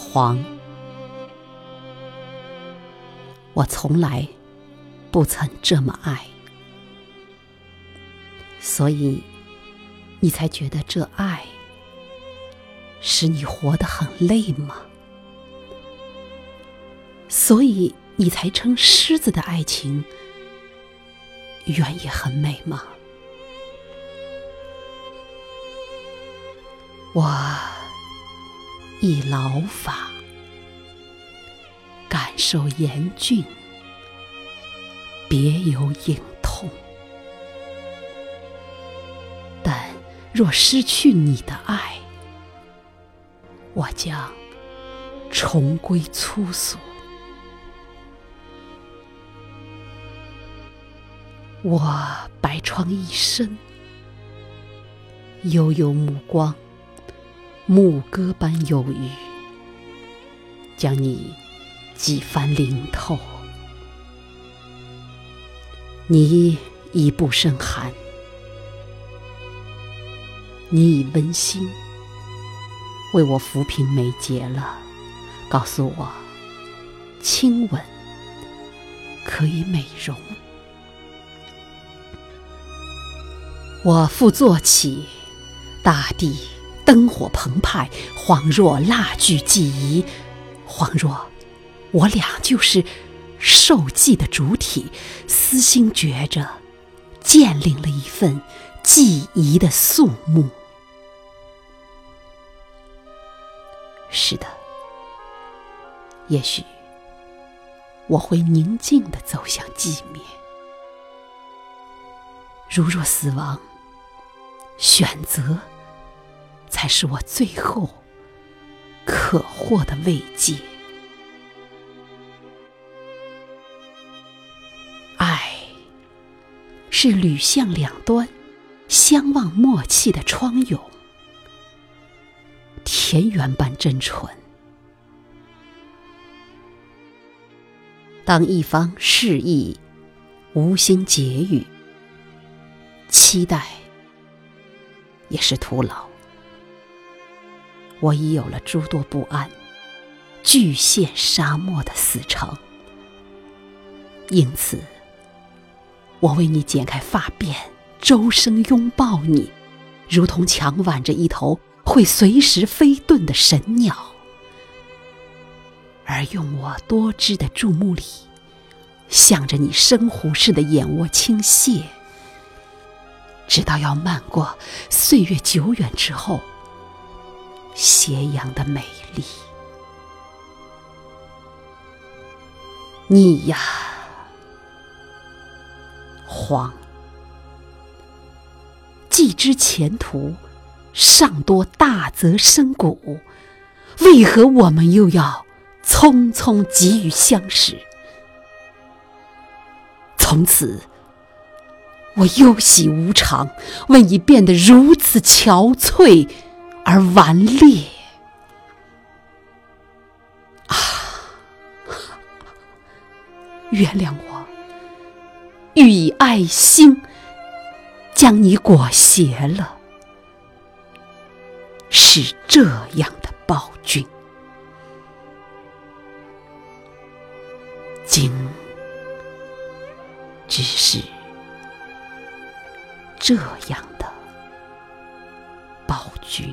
黄，我从来不曾这么爱，所以你才觉得这爱使你活得很累吗？所以你才称狮子的爱情原也很美吗？我以劳法感受严峻，别有隐痛。但若失去你的爱，我将重归粗俗。我白窗一身，悠悠目光。牧歌般忧郁，将你几番淋透。你已不胜寒，你已温馨为我抚平眉睫了，告诉我亲吻可以美容。我复坐起，大地。灯火澎湃，恍若蜡炬寄移，恍若我俩就是受祭的主体，私心觉着建立了一份祭仪的肃穆。是的，也许我会宁静的走向寂灭。如若死亡，选择。才是我最后可获的慰藉。爱是旅向两端相望默契的窗涌，田园般真纯。当一方示意无心结语，期待也是徒劳。我已有了诸多不安，巨蟹沙漠的死城。因此，我为你剪开发辫，周身拥抱你，如同强挽着一头会随时飞遁的神鸟，而用我多汁的注目礼，向着你深湖似的眼窝倾泻，直到要漫过岁月久远之后。斜阳的美丽，你呀，黄，既知前途尚多大泽深谷，为何我们又要匆匆急于相识？从此，我忧喜无常，为你变得如此憔悴。而顽劣啊！原谅我，欲以爱心将你裹挟了，是这样的暴君，今只是这样的暴君。